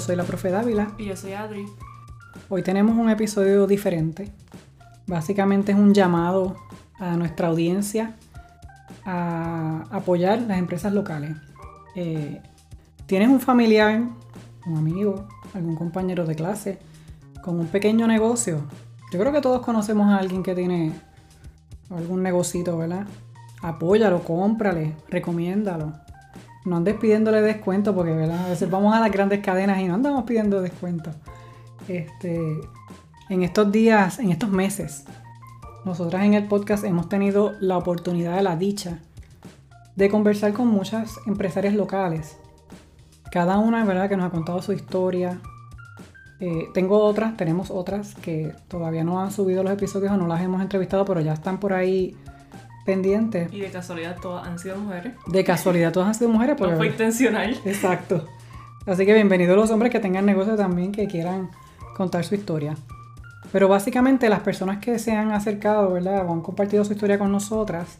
Yo soy la profe Dávila. Y yo soy Adri. Hoy tenemos un episodio diferente. Básicamente es un llamado a nuestra audiencia a apoyar las empresas locales. Eh, ¿Tienes un familiar, un amigo, algún compañero de clase con un pequeño negocio? Yo creo que todos conocemos a alguien que tiene algún negocito, ¿verdad? Apóyalo, cómprale, recomiéndalo. No andes pidiéndole descuento porque, ¿verdad? A veces vamos a las grandes cadenas y no andamos pidiendo descuento. Este, en estos días, en estos meses, nosotras en el podcast hemos tenido la oportunidad de la dicha de conversar con muchas empresarias locales. Cada una, ¿verdad?, que nos ha contado su historia. Eh, tengo otras, tenemos otras que todavía no han subido los episodios o no las hemos entrevistado, pero ya están por ahí Y de casualidad todas han sido mujeres. De casualidad todas han sido mujeres. No fue intencional. Exacto. Así que bienvenidos los hombres que tengan negocio también, que quieran contar su historia. Pero básicamente las personas que se han acercado, ¿verdad? O han compartido su historia con nosotras,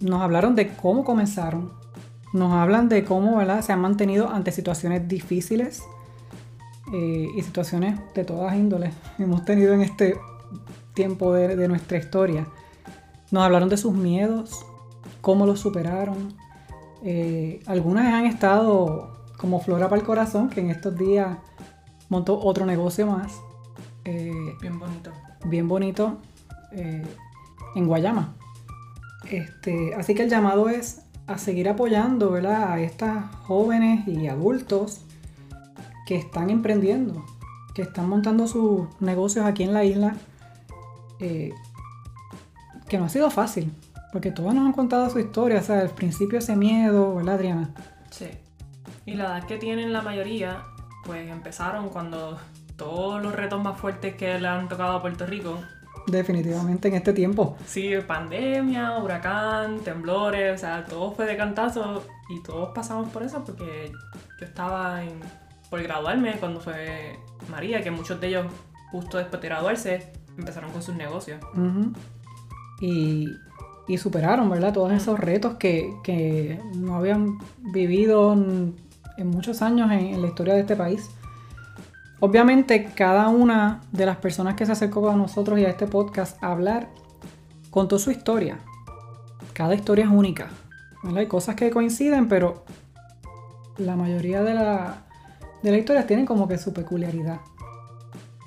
nos hablaron de cómo comenzaron. Nos hablan de cómo, ¿verdad? Se han mantenido ante situaciones difíciles eh, y situaciones de todas índoles hemos tenido en este tiempo de, de nuestra historia. Nos hablaron de sus miedos, cómo los superaron. Eh, algunas han estado como Flora para el Corazón, que en estos días montó otro negocio más. Eh, bien bonito. Bien bonito eh, en Guayama. Este, así que el llamado es a seguir apoyando ¿verdad? a estas jóvenes y adultos que están emprendiendo, que están montando sus negocios aquí en la isla que no ha sido fácil, porque todos nos han contado su historia, o sea, al principio ese miedo, ¿verdad, Adriana? Sí. Y la edad que tienen la mayoría, pues empezaron cuando todos los retos más fuertes que le han tocado a Puerto Rico. Definitivamente en este tiempo. Sí, pandemia, huracán, temblores, o sea, todo fue de cantazo y todos pasamos por eso porque yo estaba en, por graduarme cuando fue María, que muchos de ellos justo después de graduarse empezaron con sus negocios y, superaron, ¿verdad? Todos esos retos que, no habían vivido en, muchos años en, la historia de este país. Obviamente, cada una de las personas que se acercó a nosotros y a este podcast a hablar contó su historia. Cada historia es única. Hay cosas que coinciden, pero la mayoría de, la, de las historias tienen como que su peculiaridad.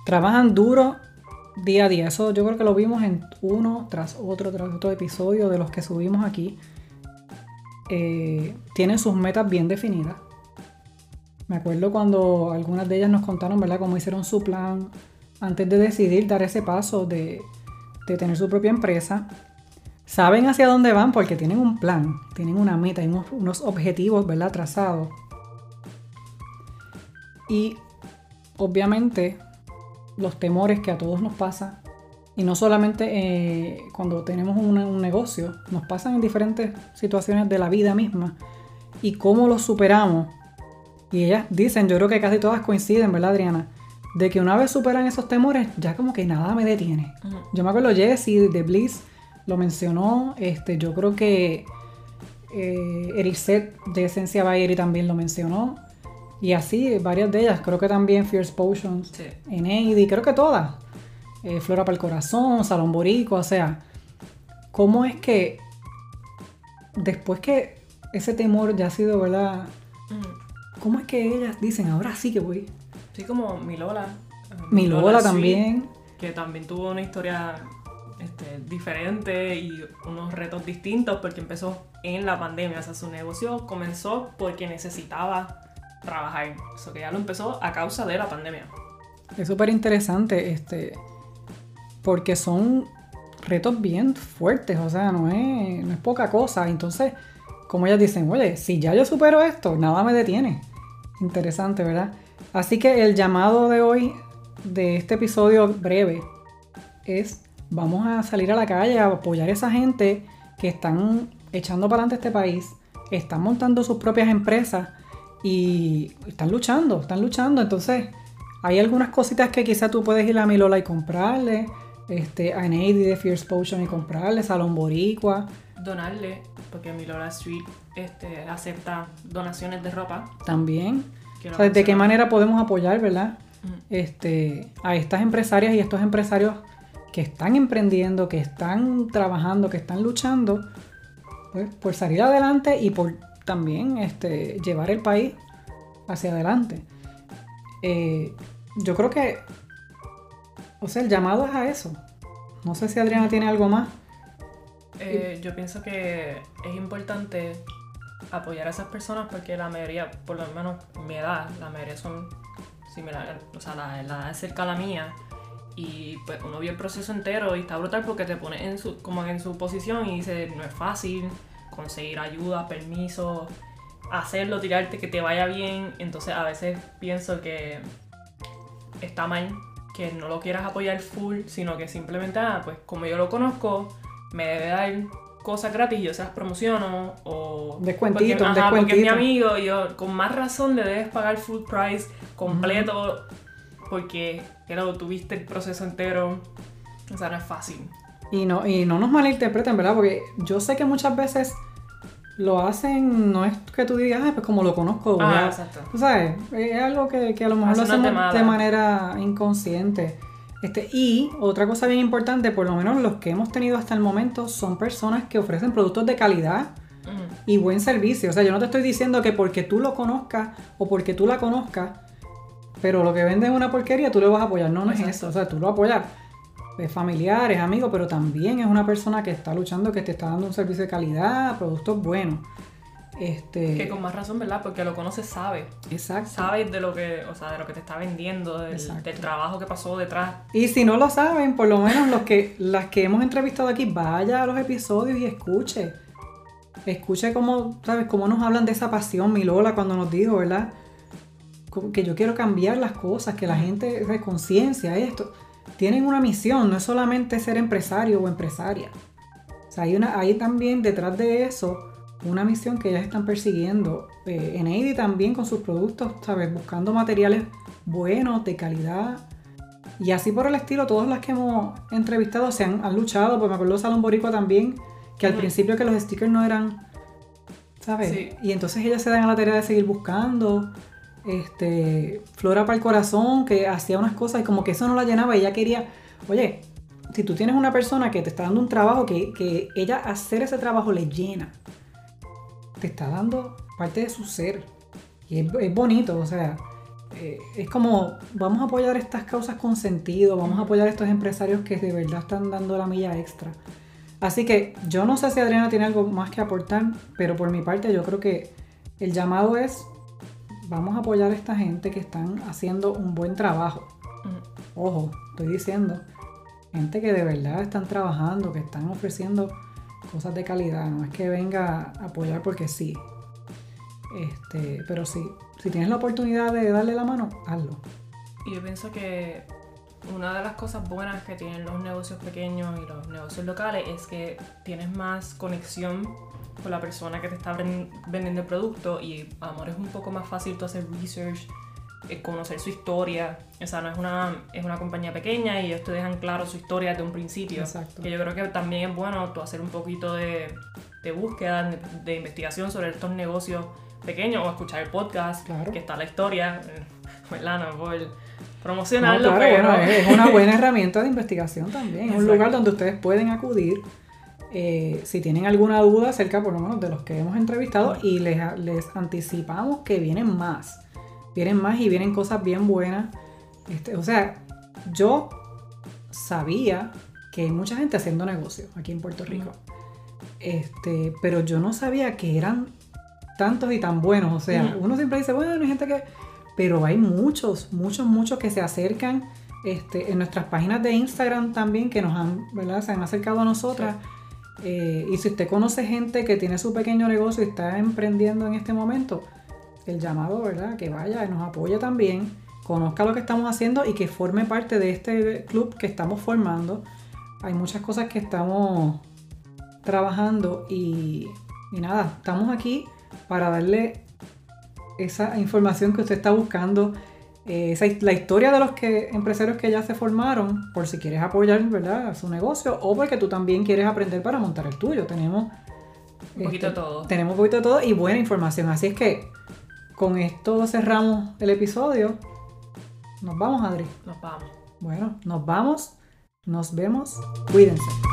Trabajan duro día a día. Eso yo creo que lo vimos en uno tras otro, tras otro episodio de los que subimos aquí. Eh, tienen sus metas bien definidas. Me acuerdo cuando algunas de ellas nos contaron, ¿verdad?, cómo hicieron su plan antes de decidir dar ese paso de, de tener su propia empresa. Saben hacia dónde van porque tienen un plan, tienen una meta, y unos, unos objetivos, ¿verdad?, trazados. Y obviamente los temores que a todos nos pasa. Y no solamente eh, cuando tenemos un, negocio, nos pasan en diferentes situaciones de la vida misma. Y cómo los superamos. Y ellas dicen, yo creo que casi todas coinciden, ¿verdad, Adriana? De que una vez superan esos temores, ya como que nada me detiene. Yo me acuerdo Jessie de Bliss lo mencionó. Este, yo creo que eh, de Esencia Bayery también lo mencionó. Y así, varias de ellas, creo que también Fierce Potions, sí. Eneidi, creo que todas. Eh, Flora para el Corazón, Salón Borico, o sea, ¿cómo es que después que ese temor ya ha sido, ¿verdad? ¿Cómo es que ellas dicen, ahora sí que voy? Sí, como Milola. Mi Lola, también. Que también tuvo una historia este, diferente y unos retos distintos porque empezó en la pandemia. O sea, su negocio comenzó porque necesitaba trabajar. Eso que ya lo empezó a causa de la pandemia. Es súper interesante, este, porque son retos bien fuertes, o sea, no es, no es poca cosa. Entonces, como ellas dicen, oye, si ya yo supero esto, nada me detiene. Interesante, ¿verdad? Así que el llamado de hoy, de este episodio breve, es vamos a salir a la calle a apoyar a esa gente que están echando para adelante este país, están montando sus propias empresas y están luchando, están luchando. Entonces, hay algunas cositas que quizá tú puedes ir a Milola y comprarle, este, a Nady de Fierce Potion y comprarle, Salón Boricua. Donarle, porque Milola Street este, acepta donaciones de ropa. También. O sea, ¿De qué manera podemos apoyar, verdad? Ujú. Este, a estas empresarias y estos empresarios que están emprendiendo, que están trabajando, que están luchando pues, por salir adelante y por también este, llevar el país hacia adelante. Eh, yo creo que, o sea, el llamado es a eso. No sé si Adriana tiene algo más. Eh, yo pienso que es importante apoyar a esas personas porque la mayoría, por lo menos mi edad, la mayoría son similares, o sea, la, edad es cerca a la mía. Y pues uno vio el proceso entero y está brutal porque te pones en su, como en su posición y dice, no es fácil conseguir ayuda, permiso, hacerlo, tirarte, que te vaya bien. Entonces a veces pienso que está mal que no lo quieras apoyar full, sino que simplemente, ah, pues como yo lo conozco, me debe dar cosas gratis y yo se las promociono o Descuentito, porque, porque es mi amigo y yo con más razón le debes pagar full price completo porque pero tuviste el proceso entero. O sea no es fácil Y no, y no nos malinterpreten, ¿verdad? Porque yo sé que muchas veces lo hacen, no es que tú digas, ah, pues como lo conozco, ah ya". exacto Tú sabes, es algo que, que a lo mejor lo hacemos de, manera inconsciente. Este, y otra cosa bien importante, por lo menos los que hemos tenido hasta el momento, son personas que ofrecen productos de calidad y buen servicio. O sea, yo no te estoy diciendo que porque tú lo conozcas o porque tú la conozcas, pero lo que venden es una porquería, tú lo vas a apoyar. No, no es eso. O sea, tú lo apoyas. Es familiar, es amigo, pero también es una persona que está luchando, que te está dando un servicio de calidad, productos buenos. Este, que con más razón verdad porque lo conoces sabe exacto. sabes de lo que o sea de lo que te está vendiendo del, trabajo que pasó detrás Y si no lo saben, por lo menos los que, las que hemos entrevistado aquí, vaya a los episodios y escuche. Escuche cómo, ¿sabes? Cómo nos hablan de esa pasión, mi Lola, cuando nos dijo, ¿verdad? Que yo quiero cambiar las cosas, que la gente conciencia, esto. Tienen una misión, no es solamente ser empresario o empresaria. O sea, hay, una, hay también detrás de eso una misión que ellas están persiguiendo. Eh, en Eddie también con sus productos, ¿sabes? Buscando materiales buenos, de calidad. Y así por el estilo, todas las que hemos entrevistado se han, han luchado. Pues me acuerdo de Salón Boricua también, que al principio que los stickers no eran, ¿sabes? Sí. Y entonces ellas se dan a la tarea de seguir buscando. Este, Flora para el corazón, que hacía unas cosas y como que eso no la llenaba. Ella quería, oye, si tú tienes una persona que te está dando un trabajo, que, que ella hacer ese trabajo le llena, te está dando parte de su ser. Y es, bonito, o sea, eh, es como, vamos a apoyar estas causas con sentido, vamos a apoyar a estos empresarios que de verdad están dando la milla extra. Así que yo no sé si Adriana tiene algo más que aportar, pero por mi parte yo creo que el llamado es, vamos a apoyar a esta gente que están haciendo un buen trabajo. Ujú. Ojo, estoy diciendo, gente que de verdad están trabajando, que están ofreciendo cosas de calidad, no es que venga a apoyar porque sí. Este, pero sí, si tienes la oportunidad de darle la mano, hazlo. Yo pienso que una de las cosas buenas que tienen los negocios pequeños y los negocios locales es que tienes más conexión con la persona que te está ven- vendiendo el producto y a lo mejor es un poco más fácil tú hacer research, eh, conocer su historia. O sea, no es una, es una compañía pequeña y ellos te dejan claro su historia desde un principio. Exacto. Que yo creo que también es bueno tú hacer un poquito de, de búsqueda, de, de investigación sobre estos negocios pequeños o escuchar el podcast, Claro. que está la historia, eh, ¿verdad? No por No, promocionarlo, claro, pero... bueno, es una buena herramienta de investigación también. Es un lugar donde ustedes pueden acudir eh, si tienen alguna duda acerca, por lo menos, de los que hemos entrevistado y les, les anticipamos que vienen más. Vienen más y vienen cosas bien buenas. Este, o sea, yo sabía que hay mucha gente haciendo negocios aquí en Puerto Rico. Este, pero yo no sabía que eran tantos y tan buenos. O sea, uno siempre dice, bueno, hay gente que. Pero hay muchos, muchos, muchos que se acercan. Este, en nuestras páginas de Instagram también que nos han, ¿verdad? Se han acercado a nosotras. Eh, y si usted conoce gente que tiene su pequeño negocio y está emprendiendo en este momento, el llamado, ¿verdad? Que vaya nos apoye también, conozca lo que estamos haciendo y que forme parte de este club que estamos formando. Hay muchas cosas que estamos trabajando y nada, estamos aquí para darle esa información que usted está buscando, eh, esa, la historia de los que, empresarios que ya se formaron, por si quieres apoyar ¿verdad? su negocio o porque tú también quieres aprender para montar el tuyo. Tenemos Un poquito este, de todo. Tenemos un poquito de todo y buena información. Así es que con esto cerramos el episodio. Nos vamos, Adri. Nos vamos. Bueno, nos vamos. Nos vemos. Cuídense.